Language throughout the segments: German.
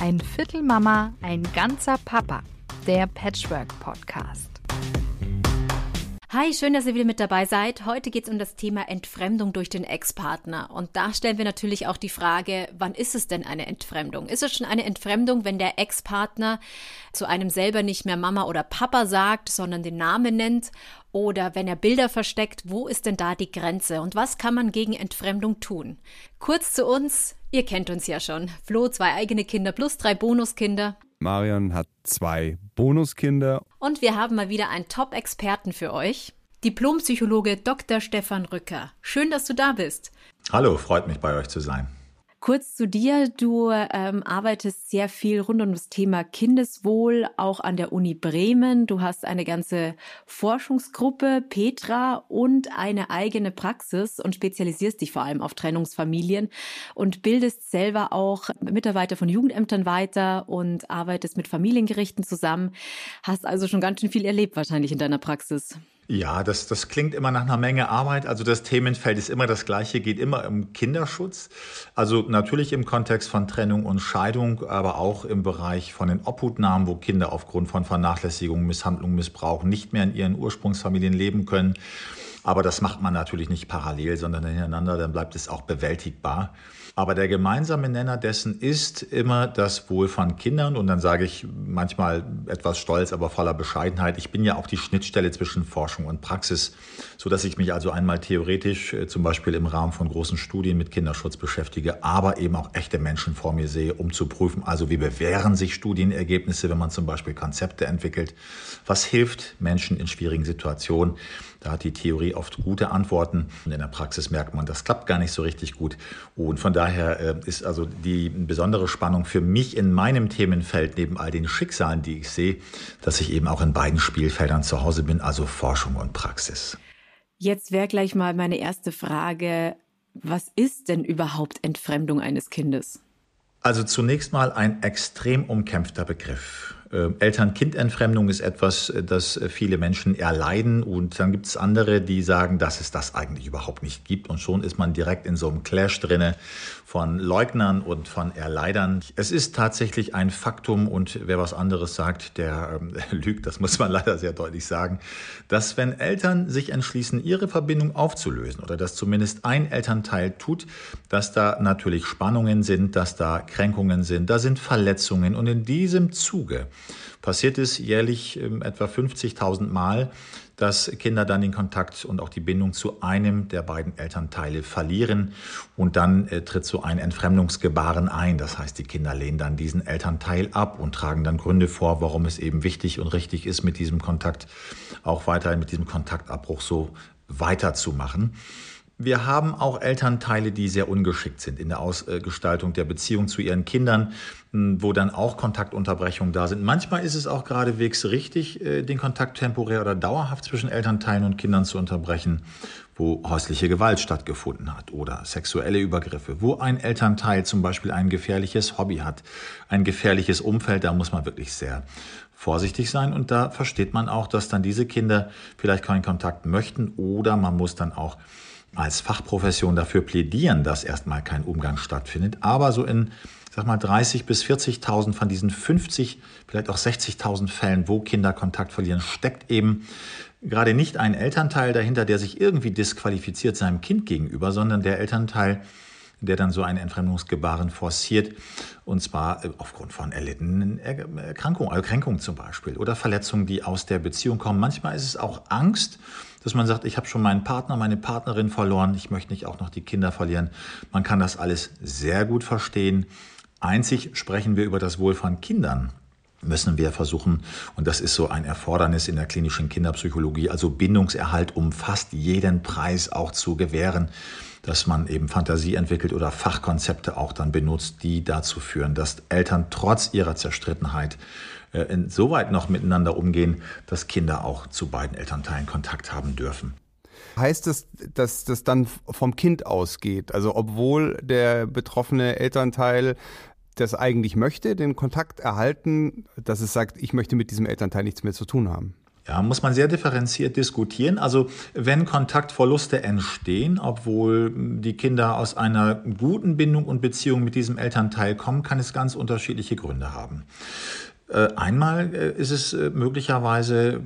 Ein Viertel Mama, ein ganzer Papa. Der Patchwork Podcast. Hi, schön, dass ihr wieder mit dabei seid. Heute geht es um das Thema Entfremdung durch den Ex-Partner. Und da stellen wir natürlich auch die Frage, wann ist es denn eine Entfremdung? Ist es schon eine Entfremdung, wenn der Ex-Partner zu einem selber nicht mehr Mama oder Papa sagt, sondern den Namen nennt? Oder wenn er Bilder versteckt, wo ist denn da die Grenze? Und was kann man gegen Entfremdung tun? Kurz zu uns, ihr kennt uns ja schon. Flo, zwei eigene Kinder plus drei Bonuskinder. Marion hat zwei Bonuskinder. Und wir haben mal wieder einen Top-Experten für euch. Diplompsychologe Dr. Stefan Rücker. Schön, dass du da bist. Hallo, freut mich bei euch zu sein. Kurz zu dir. Du ähm, arbeitest sehr viel rund um das Thema Kindeswohl, auch an der Uni Bremen. Du hast eine ganze Forschungsgruppe, Petra, und eine eigene Praxis und spezialisierst dich vor allem auf Trennungsfamilien und bildest selber auch Mitarbeiter von Jugendämtern weiter und arbeitest mit Familiengerichten zusammen. Hast also schon ganz schön viel erlebt wahrscheinlich in deiner Praxis. Ja, das, das klingt immer nach einer Menge Arbeit. Also das Themenfeld ist immer das gleiche, geht immer um Kinderschutz. Also natürlich im Kontext von Trennung und Scheidung, aber auch im Bereich von den Obhutnahmen, wo Kinder aufgrund von Vernachlässigung, Misshandlung, Missbrauch nicht mehr in ihren Ursprungsfamilien leben können. Aber das macht man natürlich nicht parallel, sondern hintereinander, dann bleibt es auch bewältigbar. Aber der gemeinsame Nenner dessen ist immer das Wohl von Kindern. Und dann sage ich manchmal etwas stolz, aber voller Bescheidenheit. Ich bin ja auch die Schnittstelle zwischen Forschung und Praxis, so dass ich mich also einmal theoretisch äh, zum Beispiel im Rahmen von großen Studien mit Kinderschutz beschäftige, aber eben auch echte Menschen vor mir sehe, um zu prüfen, also wie bewähren sich Studienergebnisse, wenn man zum Beispiel Konzepte entwickelt. Was hilft Menschen in schwierigen Situationen? Da hat die Theorie oft gute Antworten und in der Praxis merkt man, das klappt gar nicht so richtig gut. Und von daher äh, ist also die besondere Spannung für mich in meinem Themenfeld neben all den Schicksalen, die ich sehe, dass ich eben auch in beiden Spielfeldern zu Hause bin, also Forschung und Praxis. Jetzt wäre gleich mal meine erste Frage, was ist denn überhaupt Entfremdung eines Kindes? Also zunächst mal ein extrem umkämpfter Begriff. Ähm, Eltern-Kind-Entfremdung ist etwas, äh, das äh, viele Menschen erleiden. Und dann gibt es andere, die sagen, dass es das eigentlich überhaupt nicht gibt. Und schon ist man direkt in so einem Clash drinne von Leugnern und von Erleidern. Es ist tatsächlich ein Faktum und wer was anderes sagt, der ähm, lügt, das muss man leider sehr deutlich sagen, dass wenn Eltern sich entschließen, ihre Verbindung aufzulösen oder dass zumindest ein Elternteil tut, dass da natürlich Spannungen sind, dass da Kränkungen sind, da sind Verletzungen und in diesem Zuge passiert es jährlich ähm, etwa 50.000 Mal, dass Kinder dann den Kontakt und auch die Bindung zu einem der beiden Elternteile verlieren und dann äh, tritt so ein Entfremdungsgebaren ein. Das heißt, die Kinder lehnen dann diesen Elternteil ab und tragen dann Gründe vor, warum es eben wichtig und richtig ist, mit diesem Kontakt auch weiter mit diesem Kontaktabbruch so weiterzumachen. Wir haben auch Elternteile, die sehr ungeschickt sind in der Ausgestaltung der Beziehung zu ihren Kindern, hm, wo dann auch Kontaktunterbrechungen da sind. Manchmal ist es auch geradewegs richtig, äh, den Kontakt temporär oder dauerhaft zwischen Elternteilen und Kindern zu unterbrechen, wo häusliche Gewalt stattgefunden hat oder sexuelle Übergriffe, wo ein Elternteil zum Beispiel ein gefährliches Hobby hat, ein gefährliches Umfeld, da muss man wirklich sehr vorsichtig sein und da versteht man auch, dass dann diese Kinder vielleicht keinen Kontakt möchten oder man muss dann auch als Fachprofession dafür plädieren, dass erstmal kein Umgang stattfindet. Aber so in, sag mal, 30 bis 40.000 von diesen 50, vielleicht auch 60.000 Fällen, wo Kinder Kontakt verlieren, steckt eben gerade nicht ein Elternteil dahinter, der sich irgendwie disqualifiziert seinem Kind gegenüber, sondern der Elternteil, der dann so ein Entfremdungsgebaren forciert, und zwar äh, aufgrund von erlittenen Erkrankungen, Erkrankungen zum Beispiel oder Verletzungen, die aus der Beziehung kommen. Manchmal ist es auch Angst, dass man sagt, ich habe schon meinen Partner, meine Partnerin verloren, ich möchte nicht auch noch die Kinder verlieren. Man kann das alles sehr gut verstehen. Einzig sprechen wir über das Wohl von Kindern müssen wir versuchen, und das ist so ein Erfordernis in der klinischen Kinderpsychologie, also Bindungserhalt um fast jeden Preis auch zu gewähren dass man eben Fantasie entwickelt oder Fachkonzepte auch dann benutzt, die dazu führen, dass Eltern trotz ihrer Zerstrittenheit insoweit noch miteinander umgehen, dass Kinder auch zu beiden Elternteilen Kontakt haben dürfen. Heißt das, dass das dann vom Kind ausgeht? Also obwohl der betroffene Elternteil das eigentlich möchte, den Kontakt erhalten, dass es sagt, ich möchte mit diesem Elternteil nichts mehr zu tun haben? Ja, muss man sehr differenziert diskutieren. Also wenn Kontaktverluste entstehen, obwohl die Kinder aus einer guten Bindung und Beziehung mit diesem Elternteil kommen, kann es ganz unterschiedliche Gründe haben. Äh, einmal äh, ist es äh, möglicherweise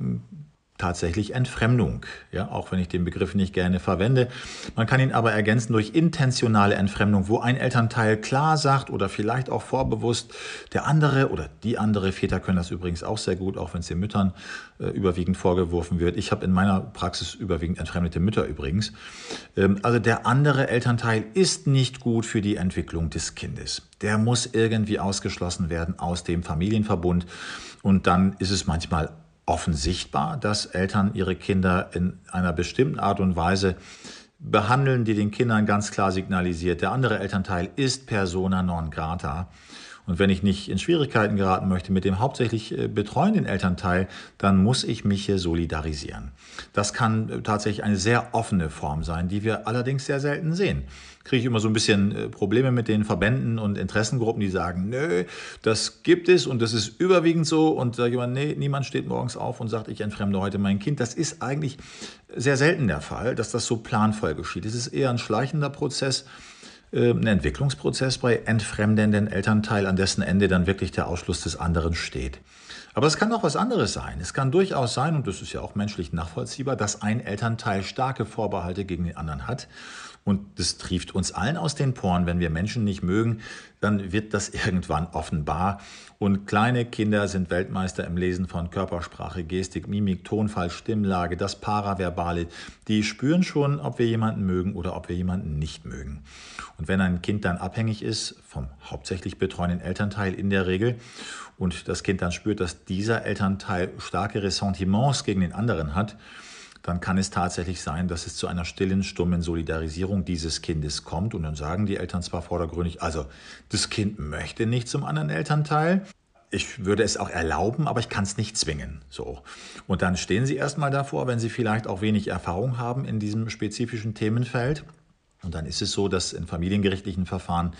tatsächlich Entfremdung, ja, auch wenn ich den Begriff nicht gerne verwende. Man kann ihn aber ergänzen durch intentionale Entfremdung, wo ein Elternteil klar sagt oder vielleicht auch vorbewusst, der andere oder die andere, Väter können das übrigens auch sehr gut, auch wenn es den Müttern äh, überwiegend vorgeworfen wird. Ich habe in meiner Praxis überwiegend entfremdete Mütter übrigens. Ähm, also der andere Elternteil ist nicht gut für die Entwicklung des Kindes. Der muss irgendwie ausgeschlossen werden aus dem Familienverbund. Und dann ist es manchmal offensichtbar, dass Eltern ihre Kinder in einer bestimmten Art und Weise behandeln, die den Kindern ganz klar signalisiert, der andere Elternteil ist persona non grata. Und wenn ich nicht in Schwierigkeiten geraten möchte mit dem hauptsächlich äh, betreuenden Elternteil, dann muss ich mich hier solidarisieren. Das kann äh, tatsächlich eine sehr offene Form sein, die wir allerdings sehr selten sehen kriege ich immer so ein bisschen äh, Probleme mit den Verbänden und Interessengruppen, die sagen, nö, das gibt es und das ist überwiegend so. Und da jemand, nee, niemand steht morgens auf und sagt, ich entfremde heute mein Kind. Das ist eigentlich sehr selten der Fall, dass das so planvoll geschieht. Es ist eher ein schleichender Prozess ein Entwicklungsprozess bei entfremdenden Elternteil, an dessen Ende dann wirklich der Ausschluss des anderen steht. Aber es kann auch was anderes sein. Es kann durchaus sein, und das ist ja auch menschlich nachvollziehbar, dass ein Elternteil starke Vorbehalte gegen den anderen hat und das trieft uns allen aus den Poren. Wenn wir Menschen nicht mögen, dann wird das irgendwann offenbar. Und kleine Kinder sind Weltmeister im Lesen von Körpersprache, Gestik, Mimik, Tonfall, Stimmlage, das Paraverbale. Die spüren schon, ob wir jemanden mögen oder ob wir jemanden nicht mögen. Und wenn ein Kind dann abhängig ist vom hauptsächlich betreuenden Elternteil in der Regel und das Kind dann spürt, dass dieser Elternteil starke Ressentiments gegen den anderen hat, dann kann es tatsächlich sein, dass es zu einer stillen, stummen Solidarisierung dieses Kindes kommt. Und dann sagen die Eltern zwar vordergründig, also das Kind möchte nicht zum anderen Elternteil. Ich würde es auch erlauben, aber ich kann es nicht zwingen. So. Und dann stehen sie erstmal davor, wenn sie vielleicht auch wenig Erfahrung haben in diesem spezifischen Themenfeld und dann ist es so, dass in familiengerichtlichen Verfahren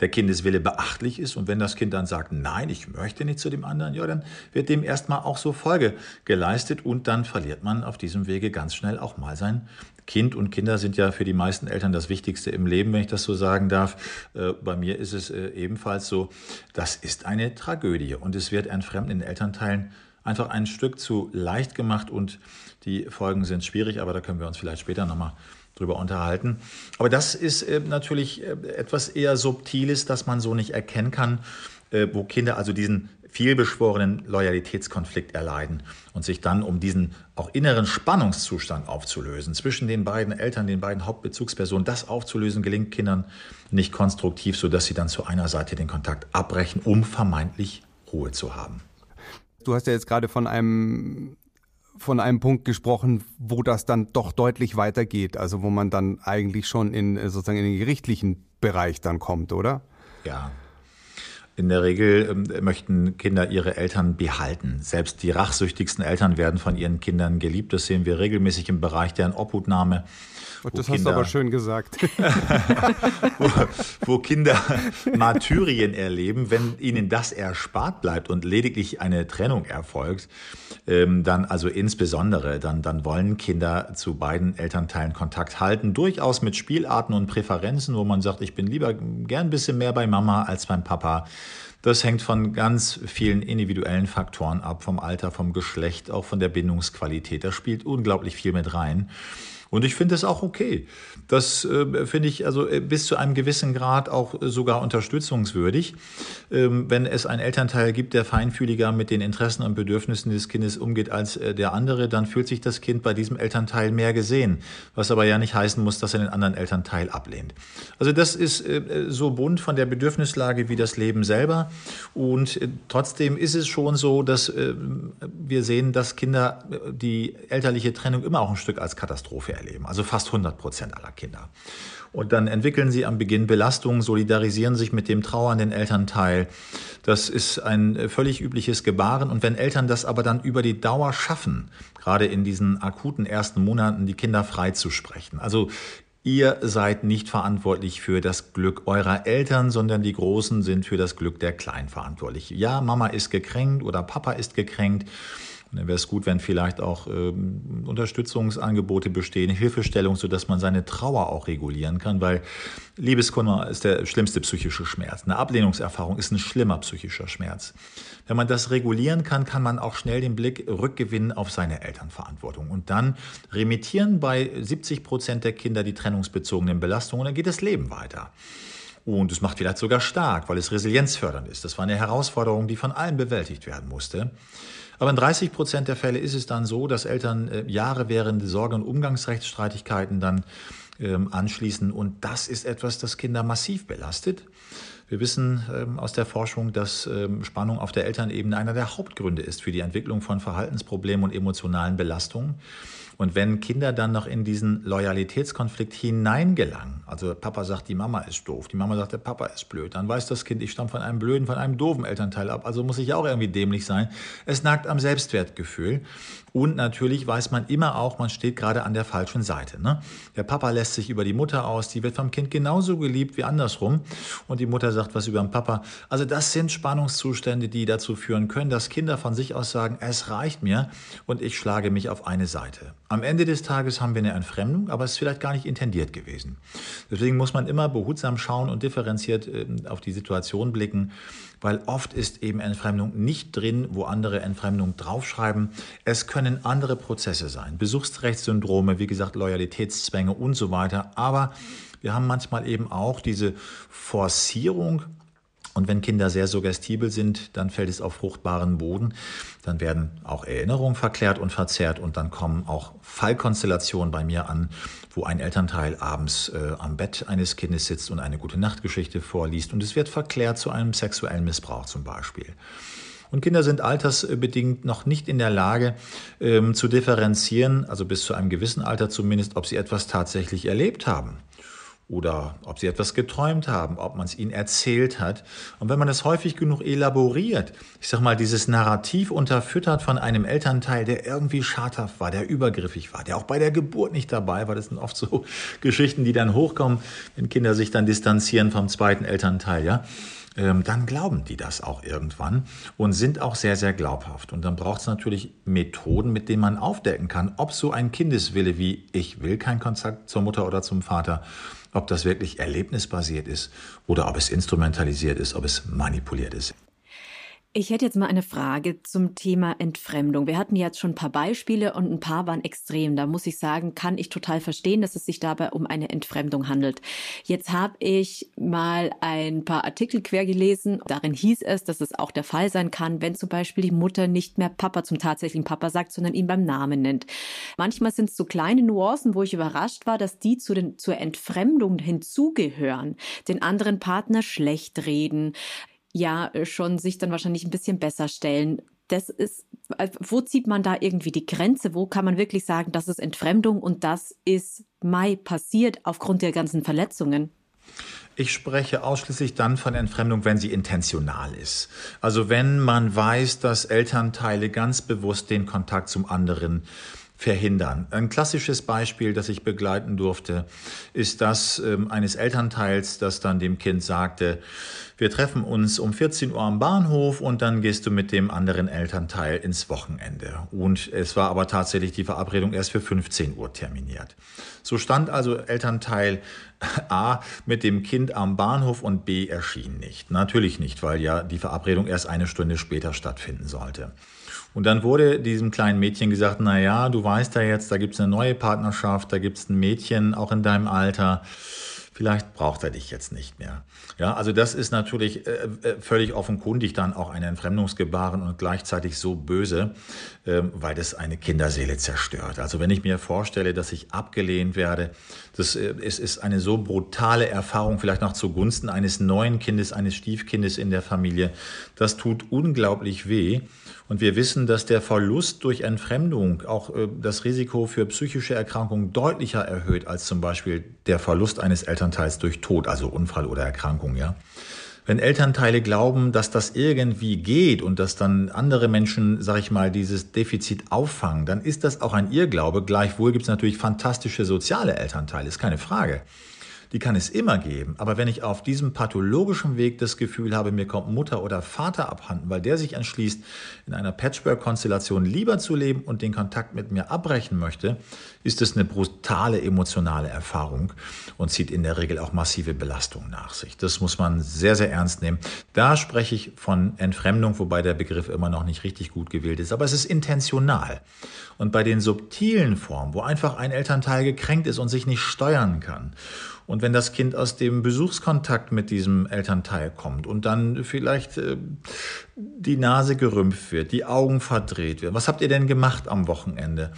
der Kindeswille beachtlich ist. Und wenn das Kind dann sagt, nein, ich möchte nicht zu dem anderen, ja, dann wird dem erstmal auch so Folge geleistet und dann verliert man auf diesem Wege ganz schnell auch mal sein Kind. Und Kinder sind ja für die meisten Eltern das Wichtigste im Leben, wenn ich das so sagen darf. Äh, bei mir ist es äh, ebenfalls so, das ist eine Tragödie und es wird entfremden in Elternteilen einfach ein Stück zu leicht gemacht und die Folgen sind schwierig, aber da können wir uns vielleicht später nochmal drüber unterhalten. Aber das ist äh, natürlich äh, etwas eher Subtiles, das man so nicht erkennen kann, äh, wo Kinder also diesen vielbeschworenen Loyalitätskonflikt erleiden und sich dann, um diesen auch inneren Spannungszustand aufzulösen zwischen den beiden Eltern, den beiden Hauptbezugspersonen, das aufzulösen, gelingt Kindern nicht konstruktiv, sodass sie dann zu einer Seite den Kontakt abbrechen, um vermeintlich Ruhe zu haben. Du hast ja jetzt gerade von einem von einem Punkt gesprochen, wo das dann doch deutlich weitergeht, also wo man dann eigentlich schon in sozusagen in den gerichtlichen Bereich dann kommt, oder? Ja. In der Regel ähm, möchten Kinder ihre Eltern behalten. Selbst die rachsüchtigsten Eltern werden von ihren Kindern geliebt. Das sehen wir regelmäßig im Bereich deren Obhutnahme und das Kinder, hast du aber schön gesagt. wo, wo, Kinder Martyrien erleben, wenn ihnen das erspart bleibt und lediglich eine Trennung erfolgt, ähm, dann also insbesondere, dann, dann wollen Kinder zu beiden Elternteilen Kontakt halten, durchaus mit Spielarten und Präferenzen, wo man sagt, ich bin lieber gern ein bisschen mehr bei Mama als beim Papa. Das hängt von ganz vielen individuellen Faktoren ab, vom Alter, vom Geschlecht, auch von der Bindungsqualität. Da spielt unglaublich viel mit rein. Und ich finde es auch okay. Das äh, finde ich also äh, bis zu einem gewissen Grad auch äh, sogar unterstützungswürdig. Ähm, wenn es einen Elternteil gibt, der feinfühliger mit den Interessen und Bedürfnissen des Kindes umgeht als äh, der andere, dann fühlt sich das Kind bei diesem Elternteil mehr gesehen. Was aber ja nicht heißen muss, dass er den anderen Elternteil ablehnt. Also das ist äh, so bunt von der Bedürfnislage wie das Leben selber. Und äh, trotzdem ist es schon so, dass wir sehen, dass Kinder die elterliche Trennung immer auch ein Stück als Katastrophe erleben erleben, also fast 100 Prozent aller Kinder. Und dann entwickeln sie am Beginn Belastungen, solidarisieren sich mit dem trauernden Elternteil. Das ist ein völlig übliches Gebaren. Und wenn Eltern das aber dann über die Dauer schaffen, gerade in diesen akuten ersten Monaten, die Kinder freizusprechen, also Ihr seid nicht verantwortlich für das Glück eurer Eltern, sondern die Großen sind für das Glück der Kleinen verantwortlich. Ja, Mama ist gekränkt oder Papa ist gekränkt Dann wäre es gut, wenn vielleicht auch ähm, Unterstützungsangebote bestehen, Hilfestellung, sodass man seine Trauer auch regulieren kann, weil Liebeskummer ist der schlimmste psychische Schmerz. Eine Ablehnungserfahrung ist ein schlimmer psychischer Schmerz. Wenn man das regulieren kann, kann man auch schnell den Blick rückgewinnen auf seine Elternverantwortung und dann remittieren bei 70 Prozent der Kinder die trennungsbezogenen Belastungen und dann geht das Leben weiter. Und es macht vielleicht sogar stark, weil es resilienzfördernd ist. Das war eine Herausforderung, die von allen bewältigt werden musste. Aber in 30 Prozent der Fälle ist es dann so, dass Eltern äh, Jahre während Sorge- und Umgangsrechtsstreitigkeiten dann ähm, anschließen. Und das ist etwas, das Kinder massiv belastet. Wir wissen ähm, aus der Forschung, dass ähm, Spannung auf der Elternebene einer der Hauptgründe ist für die Entwicklung von Verhaltensproblemen und emotionalen Belastungen. Und wenn Kinder dann noch in diesen Loyalitätskonflikt hineingelangen, also Papa sagt, die Mama ist doof, die Mama sagt, der Papa ist blöd, dann weiß das Kind, ich stamme von einem blöden, von einem doofen Elternteil ab, also muss ich auch irgendwie dämlich sein. Es nagt am Selbstwertgefühl. Und natürlich weiß man immer auch, man steht gerade an der falschen Seite. Ne? Der Papa lässt sich über die Mutter aus, die wird vom Kind genauso geliebt wie andersrum. Und die Mutter sagt was über den Papa. Also das sind Spannungszustände, die dazu führen können, dass Kinder von sich aus sagen, es reicht mir und ich schlage mich auf eine Seite. Am Ende des Tages haben wir eine Entfremdung, aber es ist vielleicht gar nicht intendiert gewesen. Deswegen muss man immer behutsam schauen und differenziert äh, auf die Situation blicken weil oft ist eben Entfremdung nicht drin, wo andere Entfremdung draufschreiben. Es können andere Prozesse sein, Besuchsrechtssyndrome, wie gesagt, Loyalitätszwänge und so weiter. Aber wir haben manchmal eben auch diese Forcierung und wenn Kinder sehr suggestibel sind, dann fällt es auf fruchtbaren Boden. Dann werden auch Erinnerungen verklärt und verzerrt und dann kommen auch Fallkonstellationen bei mir an, wo ein Elternteil abends äh, am Bett eines Kindes sitzt und eine gute Nachtgeschichte vorliest und es wird verklärt zu einem sexuellen Missbrauch zum Beispiel. Und Kinder sind altersbedingt noch nicht in der Lage ähm, zu differenzieren, also bis zu einem gewissen Alter zumindest, ob sie etwas tatsächlich erlebt haben oder ob sie etwas geträumt haben, ob man es ihnen erzählt hat. Und wenn man das häufig genug elaboriert, ich sag mal, dieses Narrativ unterfüttert von einem Elternteil, der irgendwie schadhaft war, der übergriffig war, der auch bei der Geburt nicht dabei war, das sind oft so Geschichten, die dann hochkommen, wenn Kinder sich dann distanzieren vom zweiten Elternteil, ja ähm, dann glauben die das auch irgendwann und sind auch sehr, sehr glaubhaft. Und dann braucht es natürlich Methoden, mit denen man aufdecken kann, ob so ein Kindeswille wie ich will keinen Kontakt zur Mutter oder zum Vater ob das wirklich erlebnisbasiert ist oder ob es instrumentalisiert ist, ob es manipuliert ist. Ich hätte jetzt mal eine Frage zum Thema Entfremdung. Wir hatten jetzt schon ein paar Beispiele und ein paar waren extrem. Da muss ich sagen, kann ich total verstehen, dass es sich dabei um eine Entfremdung handelt. Jetzt habe ich mal ein paar Artikel quer gelesen. Darin hieß es, dass es auch der Fall sein kann, wenn zum Beispiel die Mutter nicht mehr Papa zum tatsächlichen Papa sagt, sondern ihn beim Namen nennt. Manchmal sind es so kleine Nuancen, wo ich überrascht war, dass die zu den, zur Entfremdung hinzugehören, den anderen Partner schlecht reden ja äh, schon sich dann wahrscheinlich ein bisschen besser stellen. Das ist, äh, wo zieht man da irgendwie die Grenze? Wo kann man wirklich sagen, das ist Entfremdung und das ist Mai passiert aufgrund der ganzen Verletzungen? Ich spreche ausschließlich dann von Entfremdung, wenn sie intentional ist. Also wenn man weiß, dass Elternteile ganz bewusst den Kontakt zum anderen verhindern. Ein klassisches Beispiel, das ich begleiten durfte, ist das ähm, eines Elternteils, das dann dem Kind sagte, wir treffen uns um 14 Uhr am Bahnhof und dann gehst du mit dem anderen Elternteil ins Wochenende. Und es war aber tatsächlich die Verabredung erst für 15 Uhr terminiert. So stand also Elternteil A mit dem Kind am Bahnhof und B erschien nicht. Natürlich nicht, weil ja die Verabredung erst eine Stunde später stattfinden sollte. Und dann wurde diesem kleinen Mädchen gesagt, na ja, du weißt ja jetzt, da gibt's eine neue Partnerschaft, da gibt's ein Mädchen auch in deinem Alter vielleicht braucht er dich jetzt nicht mehr. Ja, also das ist natürlich äh, äh, völlig offenkundig dann auch ein Entfremdungsgebaren und gleichzeitig so böse, äh, weil das eine Kinderseele zerstört. Also wenn ich mir vorstelle, dass ich abgelehnt werde, das äh, es ist eine so brutale Erfahrung, vielleicht noch zugunsten eines neuen Kindes, eines Stiefkindes in der Familie, das tut unglaublich weh. Und wir wissen, dass der Verlust durch Entfremdung auch äh, das Risiko für psychische Erkrankungen deutlicher erhöht als zum Beispiel der Verlust eines Elternteils durch Tod, also Unfall oder Erkrankung, ja. Wenn Elternteile glauben, dass das irgendwie geht und dass dann andere Menschen, sag ich mal, dieses Defizit auffangen, dann ist das auch ein Irrglaube. Gleichwohl gibt es natürlich fantastische soziale Elternteile, ist keine Frage die kann es immer geben. Aber wenn ich auf diesem pathologischen Weg das Gefühl habe, mir kommt Mutter oder Vater abhanden, weil der sich entschließt, in einer Patchwork-Konstellation lieber zu leben und den Kontakt mit mir abbrechen möchte, ist es eine brutale emotionale Erfahrung und zieht in der Regel auch massive Belastungen nach sich. Das muss man sehr, sehr ernst nehmen. Da spreche ich von Entfremdung, wobei der Begriff immer noch nicht richtig gut gewählt ist, aber es ist intentional. Und bei den subtilen Formen, wo einfach ein Elternteil gekränkt ist und sich nicht steuern kann und wenn das Kind aus dem Besuchskontakt mit diesem Elternteil kommt und dann vielleicht äh, die Nase gerümpft wird, die Augen verdreht werden, was habt ihr denn gemacht am Wochenende?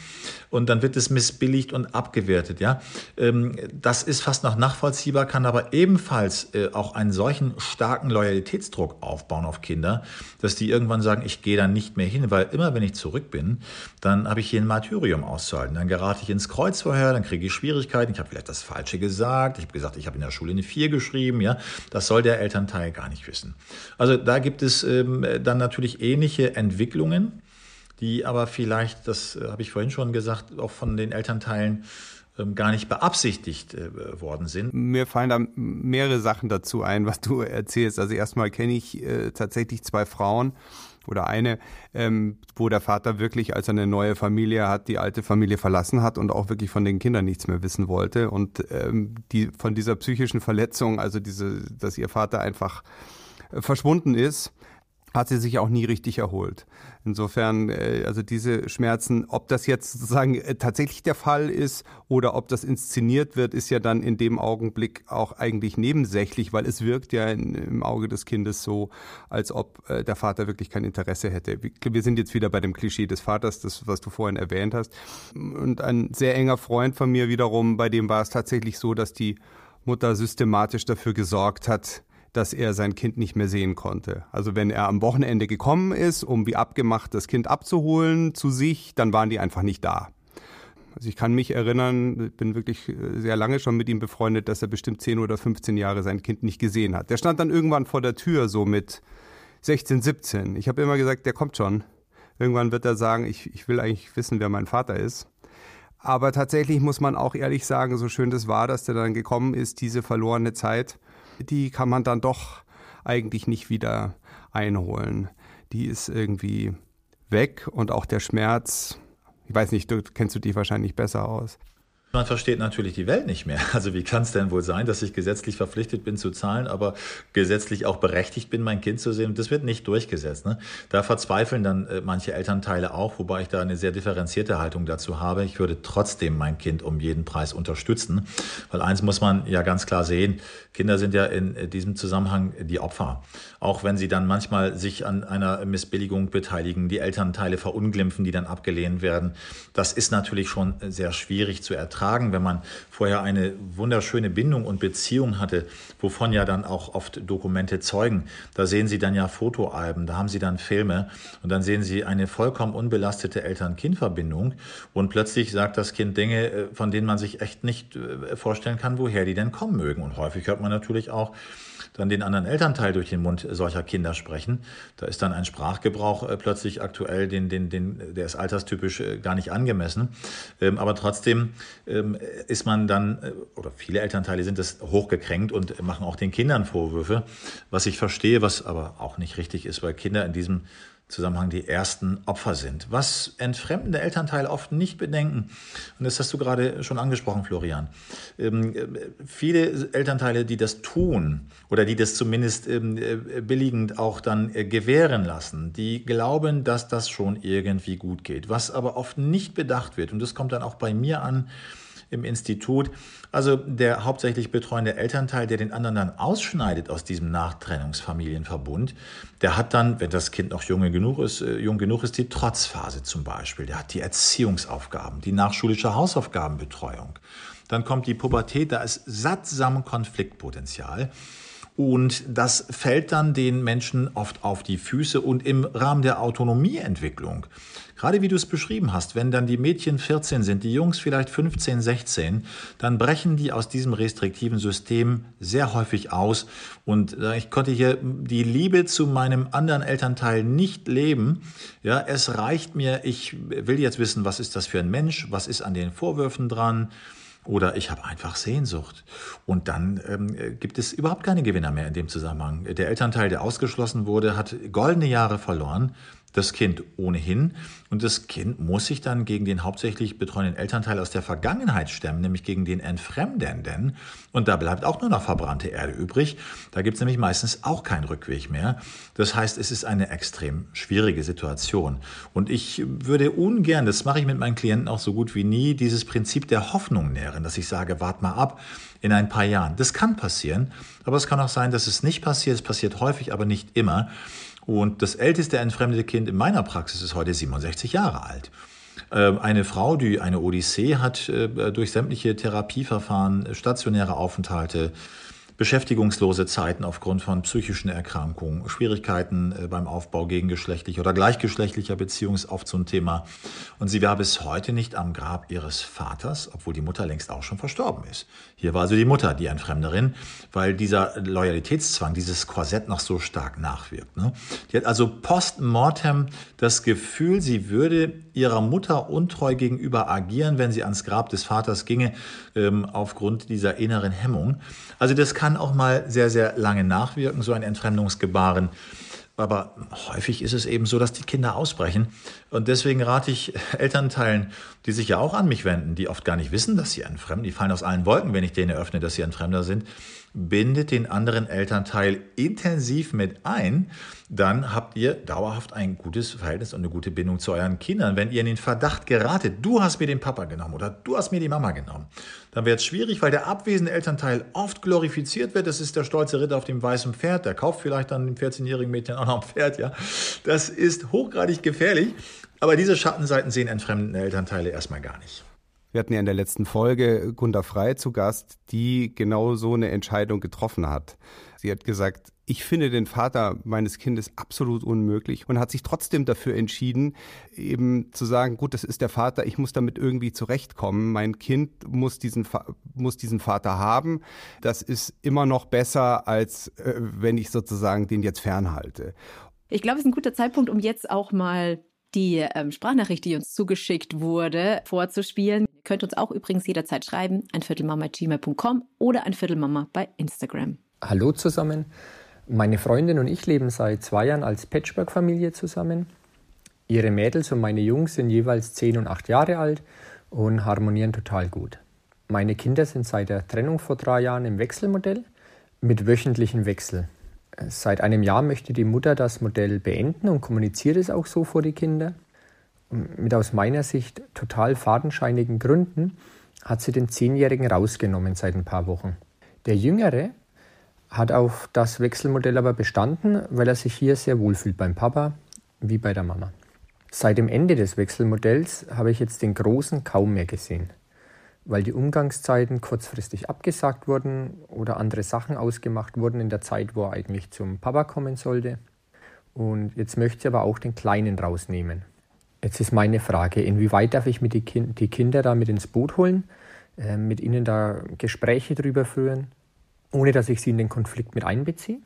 Und dann wird es missbilligt und abgewertet, ja. Ähm, das ist fast noch nachvollziehbar, kann aber ebenfalls äh, auch einen solchen starken Loyalitätsdruck aufbauen auf Kinder, dass die irgendwann sagen, ich gehe dann nicht mehr hin, weil immer wenn ich zurück bin, dann habe ich hier ein Martyrium auszuhalten. Dann gerate ich ins Kreuzverhör, dann kriege ich Schwierigkeiten, ich habe vielleicht das Falsche gesagt, ich habe gesagt, ich habe in der Schule eine 4 geschrieben, ja. Das soll der Elternteil gar nicht wissen. Also da gibt es ähm, dann natürlich ähnliche Entwicklungen, die aber vielleicht, das äh, habe ich vorhin schon gesagt, auch von den Elternteilen ähm, gar nicht beabsichtigt äh, worden sind. Mir fallen da mehrere Sachen dazu ein, was du erzählst. Also erstmal kenne ich äh, tatsächlich zwei Frauen oder eine, ähm, wo der Vater wirklich, als er eine neue Familie hat, die alte Familie verlassen hat und auch wirklich von den Kindern nichts mehr wissen wollte. Und ähm, die von dieser psychischen Verletzung, also diese, dass ihr Vater einfach äh, verschwunden ist, hat sie sich auch nie richtig erholt. Insofern, äh, also diese Schmerzen, ob das jetzt sozusagen äh, tatsächlich der Fall ist oder ob das inszeniert wird, ist ja dann in dem Augenblick auch eigentlich nebensächlich, weil es wirkt ja im Auge des Kindes so, als ob äh, der Vater wirklich kein Interesse hätte. Wir sind jetzt wieder bei dem Klischee des Vaters, das, was du vorhin erwähnt hast. Und ein sehr enger Freund von mir wiederum, bei dem war es tatsächlich so, dass die Mutter systematisch dafür gesorgt hat, dass er sein Kind nicht mehr sehen konnte. Also wenn er am Wochenende gekommen ist, um wie abgemacht das Kind abzuholen zu sich, dann waren die einfach nicht da. Also ich kann mich erinnern, bin wirklich äh, sehr lange schon mit ihm befreundet, dass er bestimmt 10 oder 15 Jahre sein Kind nicht gesehen hat. Der stand dann irgendwann vor der Tür, so mit 16, 17. Ich habe immer gesagt, der kommt schon. Irgendwann wird er sagen, ich, ich will eigentlich wissen, wer mein Vater ist. Aber tatsächlich muss man auch ehrlich sagen, so schön das war, dass der dann gekommen ist, diese verlorene Zeit, die kann man dann doch eigentlich nicht wieder einholen. Die ist irgendwie weg und auch der Schmerz, ich weiß nicht, du kennst du dich wahrscheinlich besser aus. Man versteht natürlich die Welt nicht mehr. Also wie kann es denn wohl sein, dass ich gesetzlich verpflichtet bin zu zahlen, aber gesetzlich auch berechtigt bin, mein Kind zu sehen? Das wird nicht durchgesetzt. Ne? Da verzweifeln dann äh, manche Elternteile auch, wobei ich da eine sehr differenzierte Haltung dazu habe. Ich würde trotzdem mein Kind um jeden Preis unterstützen, weil eins muss man ja ganz klar sehen, Kinder sind ja in äh, diesem Zusammenhang die Opfer. Auch wenn sie dann manchmal sich an einer Missbilligung beteiligen, die Elternteile verunglimpfen, die dann abgelehnt werden. Das ist natürlich schon sehr schwierig zu ertragen ertragen, wenn man vorher eine wunderschöne Bindung und Beziehung hatte, wovon ja dann auch oft Dokumente zeugen. Da sehen Sie dann ja Fotoalben, da haben Sie dann Filme und dann sehen Sie eine vollkommen unbelastete Eltern-Kind-Verbindung und plötzlich sagt das Kind Dinge, äh, von denen man sich echt nicht äh, vorstellen kann, woher die denn kommen mögen. Und häufig hört man natürlich auch, dann den anderen Elternteil durch den Mund solcher Kinder sprechen. Da ist dann ein Sprachgebrauch äh, plötzlich aktuell, den, den, den, der ist alterstypisch gar nicht angemessen. Ähm, aber trotzdem ist man dann, äh, oder viele Elternteile sind es hochgekränkt und machen auch den Kindern Vorwürfe, was ich verstehe, was aber auch nicht richtig ist, weil Kinder in diesem Zusammenhang die ersten Opfer sind. Was entfremdende Elternteile oft nicht bedenken, und das hast du gerade schon angesprochen, Florian, ähm, viele Elternteile, die das tun oder die das zumindest ähm, äh, billigend auch dann äh, gewähren lassen, die glauben, dass das schon irgendwie gut geht. Was aber oft nicht bedacht wird, und das kommt dann auch bei mir an, im Institut. Also der hauptsächlich betreuende Elternteil, der den anderen dann ausschneidet aus diesem Nachtrennungsfamilienverbund, der hat dann, wenn das Kind noch jung genug ist, äh, jung genug ist, die Trotzphase zum Beispiel. Der hat die Erziehungsaufgaben, die nachschulische Hausaufgabenbetreuung. Dann kommt die Pubertät, da ist sattsam Konfliktpotenzial. Und das fällt dann den Menschen oft auf die Füße und im Rahmen der Autonomieentwicklung. Gerade wie du es beschrieben hast, wenn dann die Mädchen 14 sind, die Jungs vielleicht 15, 16, dann brechen die aus diesem restriktiven System sehr häufig aus. Und äh, ich konnte hier die Liebe zu meinem anderen Elternteil nicht leben. Ja, es reicht mir, ich will jetzt wissen, was ist das für ein Mensch, was ist an den Vorwürfen dran, oder ich habe einfach Sehnsucht. Und dann ähm, gibt es überhaupt keine Gewinner mehr in dem Zusammenhang. Der Elternteil, der ausgeschlossen wurde, hat goldene Jahre verloren das Kind ohnehin. Und das Kind muss sich dann gegen den hauptsächlich betreuenden Elternteil aus der Vergangenheit stemmen, nämlich gegen den Entfremdenden. Und da bleibt auch nur noch verbrannte Erde übrig. Da gibt es nämlich meistens auch keinen Rückweg mehr. Das heißt, es ist eine extrem schwierige Situation. Und ich würde ungern, das mache ich mit meinen Klienten auch so gut wie nie, dieses Prinzip der Hoffnung nähren, dass ich sage, wart mal ab in ein paar Jahren. Das kann passieren, aber es kann auch sein, dass es nicht passiert. Es passiert häufig, aber nicht immer. Und das älteste entfremdete Kind in meiner Praxis ist heute 67 Jahre alt. Ähm, eine Frau, die eine Odyssee hat äh, durch sämtliche Therapieverfahren, stationäre Aufenthalte, beschäftigungslose Zeiten aufgrund von psychischen Erkrankungen, Schwierigkeiten äh, beim Aufbau gegengeschlechtlicher oder gleichgeschlechtlicher Beziehungen ist oft so ein Thema. Und sie war bis heute nicht am Grab ihres Vaters, obwohl die Mutter längst auch schon verstorben ist. Hier war also die Mutter, die Entfremderin, weil dieser Loyalitätszwang, dieses Korsett noch so stark nachwirkt. Ne? Die hat also post mortem das Gefühl, sie würde ihrer Mutter untreu gegenüber agieren, wenn sie ans Grab des Vaters ginge, ähm, aufgrund dieser inneren Hemmung. Also das kann auch mal sehr, sehr lange nachwirken, so ein Entfremdungsgebaren. Aber häufig ist es eben so, dass die Kinder ausbrechen. Und deswegen rate ich Elternteilen, die sich ja auch an mich wenden, die oft gar nicht wissen, dass sie entfremden, die fallen aus allen Wolken, wenn ich denen eröffne, dass sie ein Fremder sind, bindet den anderen Elternteil intensiv mit ein, dann habt ihr dauerhaft ein gutes Verhältnis und eine gute Bindung zu euren Kindern. Wenn ihr in den Verdacht geratet, du hast mir den Papa genommen oder du hast mir die Mama genommen, dann wird es schwierig, weil der abwesende Elternteil oft glorifiziert wird. Das ist der stolze Ritter auf dem weißen Pferd. Der kauft vielleicht dann dem 14-jährigen Mädchen auch noch ein Pferd. Ja, Das ist hochgradig gefährlich. Aber diese Schattenseiten sehen entfremdende Elternteile erstmal gar nicht. Wir hatten ja in der letzten Folge Gunda Frei zu Gast, die genau so eine Entscheidung getroffen hat. Sie hat gesagt, ich finde den Vater meines Kindes absolut unmöglich und hat sich trotzdem dafür entschieden, eben zu sagen, gut, das ist der Vater, ich muss damit irgendwie zurechtkommen. Mein Kind muss diesen, muss diesen Vater haben. Das ist immer noch besser, als äh, wenn ich sozusagen den jetzt fernhalte. Ich glaube, es ist ein guter Zeitpunkt, um jetzt auch mal die ähm, Sprachnachricht, die uns zugeschickt wurde, vorzuspielen. Ihr könnt uns auch übrigens jederzeit schreiben, ein Viertelmama.gmail.com oder ein Viertelmama bei Instagram. Hallo zusammen. Meine Freundin und ich leben seit zwei Jahren als Patchwork-Familie zusammen. Ihre Mädels und meine Jungs sind jeweils zehn und acht Jahre alt und harmonieren total gut. Meine Kinder sind seit der Trennung vor drei Jahren im Wechselmodell mit wöchentlichem Wechsel. Seit einem Jahr möchte die Mutter das Modell beenden und kommuniziert es auch so vor die Kinder. Mit aus meiner Sicht total fadenscheinigen Gründen hat sie den Zehnjährigen rausgenommen seit ein paar Wochen. Der Jüngere hat auf das Wechselmodell aber bestanden, weil er sich hier sehr wohl fühlt beim Papa wie bei der Mama. Seit dem Ende des Wechselmodells habe ich jetzt den Großen kaum mehr gesehen weil die Umgangszeiten kurzfristig abgesagt wurden oder andere Sachen ausgemacht wurden in der Zeit, wo er eigentlich zum Papa kommen sollte. Und jetzt möchte ich aber auch den Kleinen rausnehmen. Jetzt ist meine Frage, inwieweit darf ich mit die, kind, die Kinder da mit ins Boot holen, äh, mit ihnen da Gespräche drüber führen, ohne dass ich sie in den Konflikt mit einbeziehe?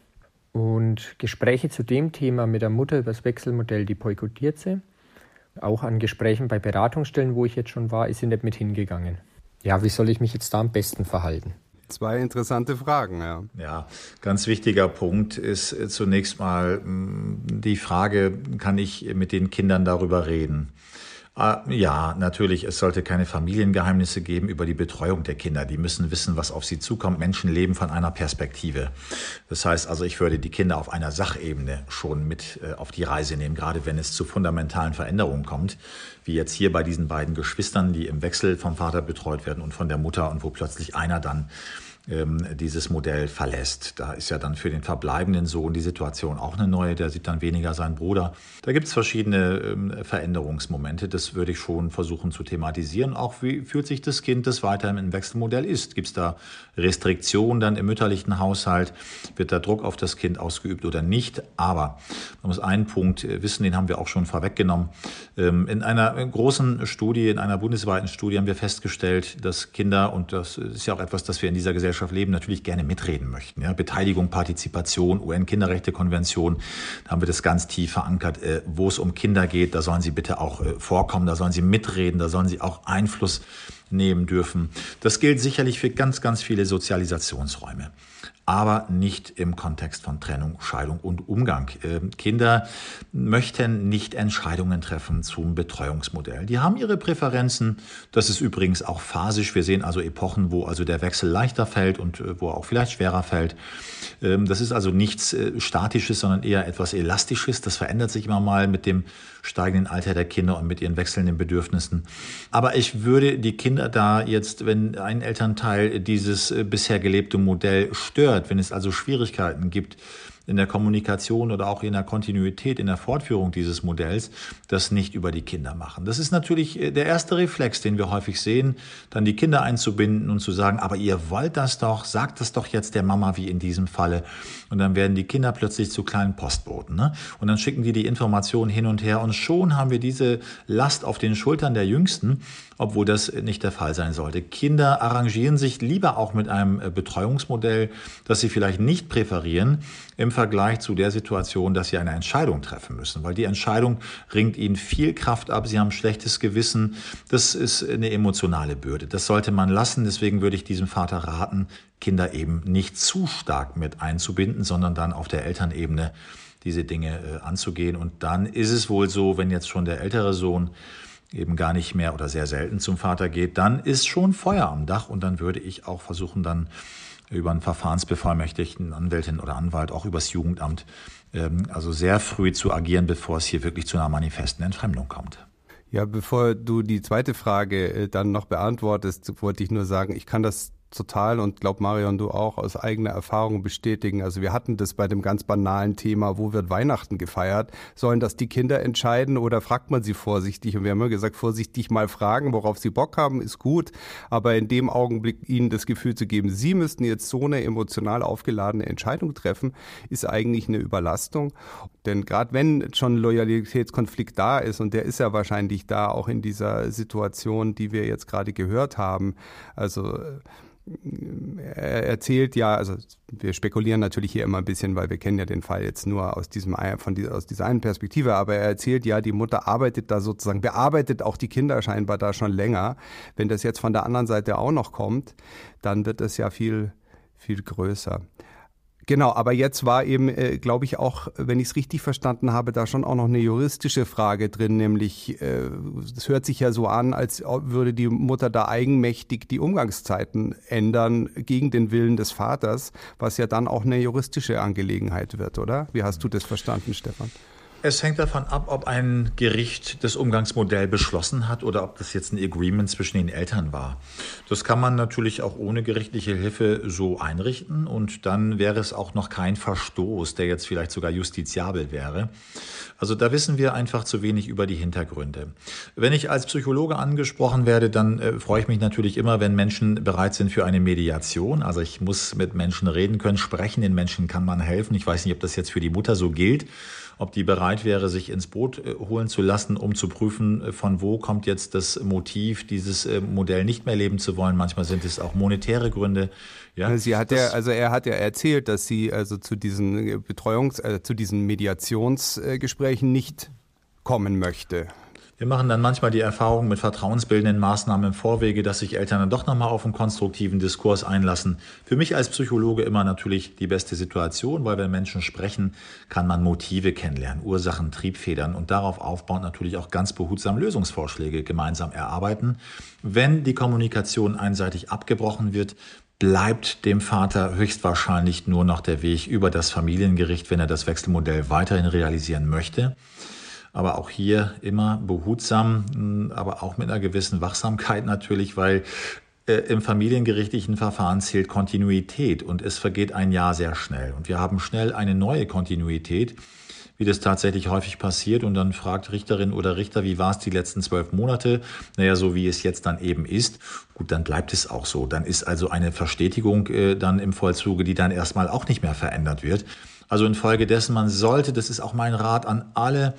Und Gespräche zu dem Thema mit der Mutter über das Wechselmodell, die boykottiert sie. Auch an Gesprächen bei Beratungsstellen, wo ich jetzt schon war, ist sie nicht mit hingegangen. Ja, wie soll ich mich jetzt da am besten verhalten? Zwei interessante Fragen, ja. Ja, ganz wichtiger Punkt ist äh, zunächst mal mm, die Frage, kann ich mit den Kindern darüber reden? Ah, ja, natürlich, es sollte keine Familiengeheimnisse geben über die Betreuung der Kinder. Die müssen wissen, was auf sie zukommt. Menschen leben von einer Perspektive. Das heißt also, ich würde die Kinder auf einer Sachebene schon mit äh, auf die Reise nehmen, gerade wenn es zu fundamentalen Veränderungen kommt, wie jetzt hier bei diesen beiden Geschwistern, die im Wechsel vom Vater betreut werden und von der Mutter und wo plötzlich einer dann dieses Modell verlässt. Da ist ja dann für den verbleibenden Sohn die Situation auch eine neue, der sieht dann weniger seinen Bruder. Da gibt es verschiedene ähm, Veränderungsmomente, das würde ich schon versuchen zu thematisieren. Auch wie fühlt sich das Kind, das weiterhin im Wechselmodell ist? Gibt es da Restriktionen dann im mütterlichen Haushalt? Wird da Druck auf das Kind ausgeübt oder nicht? Aber man muss einen Punkt äh, wissen, den haben wir auch schon vorweggenommen. Ähm, in einer großen Studie, in einer bundesweiten Studie haben wir festgestellt, dass Kinder, und das ist ja auch etwas, das wir in dieser Gesellschaft Gesellschaft leben, natürlich gerne mitreden möchten. Ja? Beteiligung, Partizipation, UN-Kinderrechtekonvention, da haben wir das ganz tief verankert. Äh, wo es um Kinder geht, da sollen sie bitte auch äh, vorkommen, da sollen sie mitreden, da sollen sie auch Einfluss nehmen dürfen. Das gilt sicherlich für ganz, ganz viele Sozialisationsräume aber nicht im Kontext von Trennung, Scheidung und Umgang. Ähm, Kinder möchten nicht Entscheidungen treffen zum Betreuungsmodell. Die haben ihre Präferenzen. Das ist übrigens auch phasisch. Wir sehen also Epochen, wo also der Wechsel leichter fällt und äh, wo auch vielleicht schwerer fällt. Ähm, das ist also nichts äh, Statisches, sondern eher etwas Elastisches. Das verändert sich immer mal mit dem steigenden Alter der Kinder und mit ihren wechselnden Bedürfnissen. Aber ich würde die Kinder da jetzt, wenn ein Elternteil dieses äh, bisher gelebte Modell stört, wenn es also Schwierigkeiten gibt, in der Kommunikation oder auch in der Kontinuität, in der Fortführung dieses Modells, das nicht über die Kinder machen. Das ist natürlich äh, der erste Reflex, den wir häufig sehen, dann die Kinder einzubinden und zu sagen, aber ihr wollt das doch, sagt das doch jetzt der Mama wie in diesem Falle. Und dann werden die Kinder plötzlich zu kleinen Postboten. Ne? Und dann schicken die die Informationen hin und her und schon haben wir diese Last auf den Schultern der Jüngsten, obwohl das nicht der Fall sein sollte. Kinder arrangieren sich lieber auch mit einem äh, Betreuungsmodell, das sie vielleicht nicht präferieren, im Vergleich zu der Situation, dass sie eine Entscheidung treffen müssen, weil die Entscheidung ringt ihnen viel Kraft ab, sie haben schlechtes Gewissen, das ist eine emotionale Bürde. Das sollte man lassen, deswegen würde ich diesem Vater raten, Kinder eben nicht zu stark mit einzubinden, sondern dann auf der Elternebene diese Dinge äh, anzugehen. Und dann ist es wohl so, wenn jetzt schon der ältere Sohn eben gar nicht mehr oder sehr selten zum Vater geht, dann ist schon Feuer am Dach. Und dann würde ich auch versuchen, dann über einen Verfahrensbevollmächtigten, Anwältin oder Anwalt, auch übers Jugendamt, ähm, also sehr früh zu agieren, bevor es hier wirklich zu einer manifesten Entfremdung kommt. Ja, bevor du die zweite Frage äh, dann noch beantwortest, wollte ich nur sagen, ich kann das total und glaub Marion, du auch aus eigener Erfahrung bestätigen. Also wir hatten das bei dem ganz banalen Thema, wo wird Weihnachten gefeiert? Sollen das die Kinder entscheiden oder fragt man sie vorsichtig? Und wir haben immer gesagt, vorsichtig mal fragen, worauf sie Bock haben, ist gut. Aber in dem Augenblick ihnen das Gefühl zu geben, sie müssten jetzt so eine emotional aufgeladene Entscheidung treffen, ist eigentlich eine Überlastung. Denn gerade wenn schon Loyalitätskonflikt da ist, und der ist ja wahrscheinlich da auch in dieser Situation, die wir jetzt gerade gehört haben, also er erzählt ja, also wir spekulieren natürlich hier immer ein bisschen, weil wir kennen ja den Fall jetzt nur aus diesem von dieser, aus dieser einen Perspektive, aber er erzählt ja, die Mutter arbeitet da sozusagen, bearbeitet auch die Kinder scheinbar da schon länger. Wenn das jetzt von der anderen Seite auch noch kommt, dann wird es ja viel viel größer. Genau, aber jetzt war eben, äh, glaube ich, auch, wenn ich es richtig verstanden habe, da schon auch noch eine juristische Frage drin, nämlich äh, es hört sich ja so an, als würde die Mutter da eigenmächtig die Umgangszeiten ändern gegen den Willen des Vaters, was ja dann auch eine juristische Angelegenheit wird, oder? Wie hast du das verstanden, Stefan? Es hängt davon ab, ob ein Gericht das Umgangsmodell beschlossen hat oder ob das jetzt ein Agreement zwischen den Eltern war. Das kann man natürlich auch ohne gerichtliche Hilfe so einrichten und dann wäre es auch noch kein Verstoß, der jetzt vielleicht sogar justiziabel wäre. Also da wissen wir einfach zu wenig über die Hintergründe. Wenn ich als Psychologe angesprochen werde, dann äh, freue ich mich natürlich immer, wenn Menschen bereit sind für eine Mediation. Also ich muss mit Menschen reden können, sprechen den Menschen kann man helfen. Ich weiß nicht, ob das jetzt für die Mutter so gilt ob die bereit wäre, sich ins Boot äh, holen zu lassen, um zu prüfen, äh, von wo kommt jetzt das Motiv, dieses äh, Modell nicht mehr leben zu wollen. Manchmal sind es auch monetäre Gründe. Ja, sie hat ja, also er hat ja erzählt, dass sie also zu diesen Betreuungs-, äh, zu diesen Mediationsgesprächen nicht kommen möchte. Wir machen dann manchmal die Erfahrung mit vertrauensbildenden Maßnahmen im Vorwege, dass sich Eltern dann doch nochmal auf einen konstruktiven Diskurs einlassen. Für mich als Psychologe immer natürlich die beste Situation, weil wenn Menschen sprechen, kann man Motive kennenlernen, Ursachen, Triebfedern und darauf aufbauend natürlich auch ganz behutsam Lösungsvorschläge gemeinsam erarbeiten. Wenn die Kommunikation einseitig abgebrochen wird, bleibt dem Vater höchstwahrscheinlich nur noch der Weg über das Familiengericht, wenn er das Wechselmodell weiterhin realisieren möchte. Aber auch hier immer behutsam, hm, aber auch mit einer gewissen Wachsamkeit natürlich, weil äh, im familiengerichtlichen Verfahren zählt Kontinuität und es vergeht ein Jahr sehr schnell. Und wir haben schnell eine neue Kontinuität, wie das tatsächlich häufig passiert. Und dann fragt Richterin oder Richter, wie war es die letzten zwölf Monate? Naja, so wie es jetzt dann eben ist. Gut, dann bleibt es auch so. Dann ist also eine Verstetigung äh, dann im Vollzuge, die dann erstmal auch nicht mehr verändert wird. Also infolgedessen, man sollte, das ist auch mein Rat an alle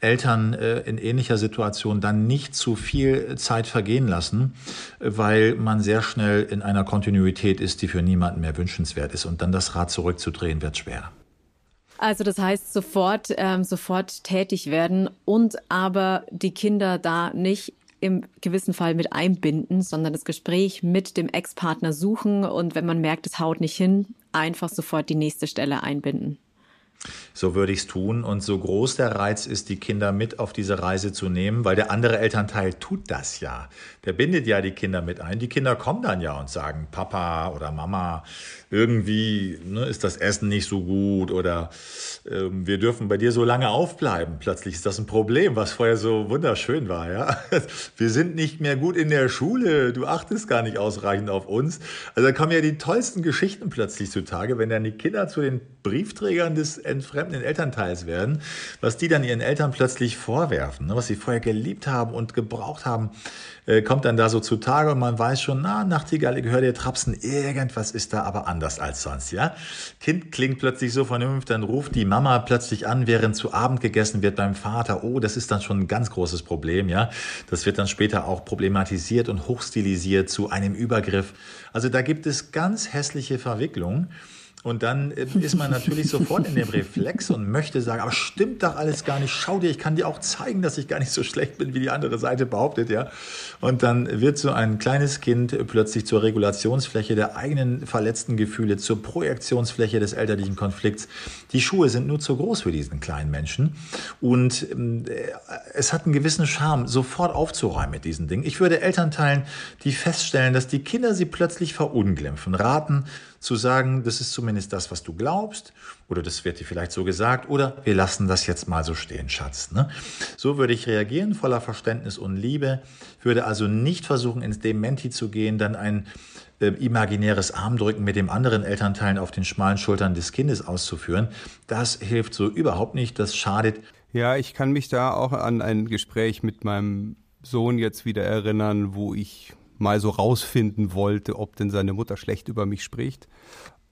Eltern äh, in ähnlicher Situation dann nicht zu viel Zeit vergehen lassen, weil man sehr schnell in einer Kontinuität ist, die für niemanden mehr wünschenswert ist. Und dann das Rad zurückzudrehen, wird schwer. Also das heißt sofort, ähm, sofort tätig werden und aber die Kinder da nicht im gewissen Fall mit einbinden, sondern das Gespräch mit dem Ex-Partner suchen und wenn man merkt, es haut nicht hin, einfach sofort die nächste Stelle einbinden. So würde ich es tun. Und so groß der Reiz ist, die Kinder mit auf diese Reise zu nehmen, weil der andere Elternteil tut das ja. Der bindet ja die Kinder mit ein. Die Kinder kommen dann ja und sagen, Papa oder Mama, irgendwie ne, ist das Essen nicht so gut oder äh, wir dürfen bei dir so lange aufbleiben. Plötzlich ist das ein Problem, was vorher so wunderschön war. Ja? Wir sind nicht mehr gut in der Schule, du achtest gar nicht ausreichend auf uns. Also da kommen ja die tollsten Geschichten plötzlich zutage, wenn dann die Kinder zu den Briefträgern des entfremdenden Elternteils werden, was die dann ihren Eltern plötzlich vorwerfen, ne, was sie vorher geliebt haben und gebraucht haben, äh, kommt dann da so zutage und man weiß schon, na, Nachtigall, ich höre dir trapsen, irgendwas ist da aber anders als sonst, ja. Kind klingt plötzlich so vernünftig, dann ruft die Mama plötzlich an, während zu Abend gegessen wird beim Vater. Oh, das ist dann schon ein ganz großes Problem, ja. Das wird dann später auch problematisiert und hochstilisiert zu einem Übergriff. Also da gibt es ganz hässliche Verwicklungen. Und dann äh, ist man natürlich sofort in dem Reflex und möchte sagen, aber stimmt doch alles gar nicht. Schau dir, ich kann dir auch zeigen, dass ich gar nicht so schlecht bin, wie die andere Seite behauptet, ja. Und dann wird so ein kleines Kind plötzlich zur Regulationsfläche der eigenen verletzten Gefühle, zur Projektionsfläche des elterlichen Konflikts. Die Schuhe sind nur zu groß für diesen kleinen Menschen. Und äh, es hat einen gewissen Charme, sofort aufzuräumen mit diesen Dingen. Ich würde Elternteilen, die feststellen, dass die Kinder sie plötzlich verunglimpfen, raten, zu sagen, das ist zumindest das, was du glaubst, oder das wird dir vielleicht so gesagt, oder wir lassen das jetzt mal so stehen, Schatz. Ne? So würde ich reagieren, voller Verständnis und Liebe, würde also nicht versuchen, ins Dementi zu gehen, dann ein äh, imaginäres Armdrücken mit dem anderen Elternteilen auf den schmalen Schultern des Kindes auszuführen. Das hilft so überhaupt nicht, das schadet. Ja, ich kann mich da auch an ein Gespräch mit meinem Sohn jetzt wieder erinnern, wo ich mal so rausfinden wollte, ob denn seine Mutter schlecht über mich spricht.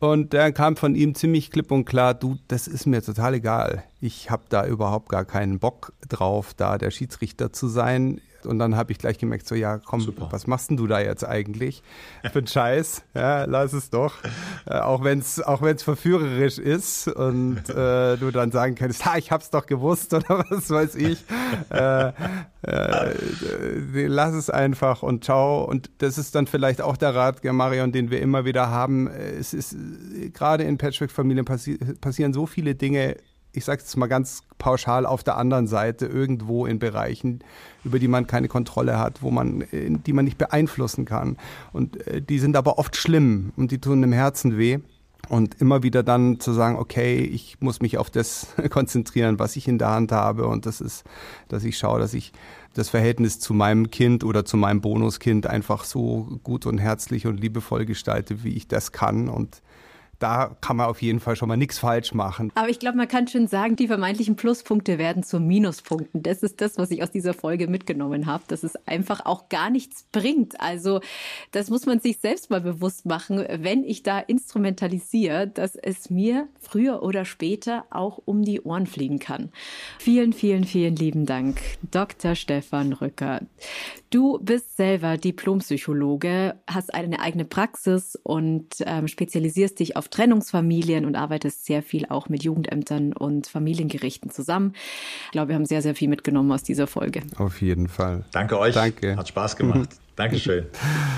Und dann kam von ihm ziemlich klipp und klar, du, das ist mir total egal. Ich habe da überhaupt gar keinen Bock drauf, da der Schiedsrichter zu sein. Und dann habe ich gleich gemerkt, so ja, komm, Super. was machst denn du da jetzt eigentlich für einen Scheiß? Ja, lass es doch. Äh, auch wenn es auch wenn's verführerisch ist und äh, du dann sagen könntest, ha, ich hab's doch gewusst oder was weiß ich. äh, äh, lass es einfach und ciao. Und das ist dann vielleicht auch der Rat, Marion, den wir immer wieder haben. Es ist gerade in Patchwork-Familien passi passieren so viele Dinge, ich sage es mal ganz pauschal, auf der anderen Seite irgendwo in Bereichen, über die man keine Kontrolle hat, wo man, die man nicht beeinflussen kann. Und äh, die sind aber oft schlimm und die tun im Herzen weh. Und immer wieder dann zu sagen, okay, ich muss mich auf das konzentrieren, was ich in der Hand habe. Und das ist, dass ich schaue, dass ich das Verhältnis zu meinem Kind oder zu meinem Bonuskind einfach so gut und herzlich und liebevoll gestalte, wie ich das kann. Und da kann man auf jeden Fall schon mal nichts falsch machen. Aber ich glaube, man kann schon sagen, die vermeintlichen Pluspunkte werden zu Minuspunkten. Das ist das, was ich aus dieser Folge mitgenommen habe, dass es einfach auch gar nichts bringt. Also das muss man sich selbst mal bewusst machen, wenn ich da instrumentalisiere, dass es mir früher oder später auch um die Ohren fliegen kann. Vielen, vielen, vielen lieben Dank, Dr. Stefan Rücker. Du bist selber Diplompsychologe, hast eine eigene Praxis und ähm, spezialisierst dich auf Trennungsfamilien und arbeitest sehr viel auch mit Jugendämtern und Familiengerichten zusammen. Ich glaube, wir haben sehr, sehr viel mitgenommen aus dieser Folge. Auf jeden Fall. Danke euch. Danke. Hat Spaß gemacht. Dankeschön.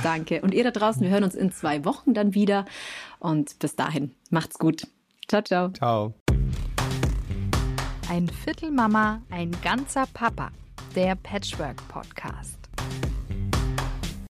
Danke. Und ihr da draußen, wir hören uns in zwei Wochen dann wieder. Und bis dahin, macht's gut. Ciao, ciao. Ciao. Ein Viertel Mama, ein ganzer Papa. Der Patchwork Podcast.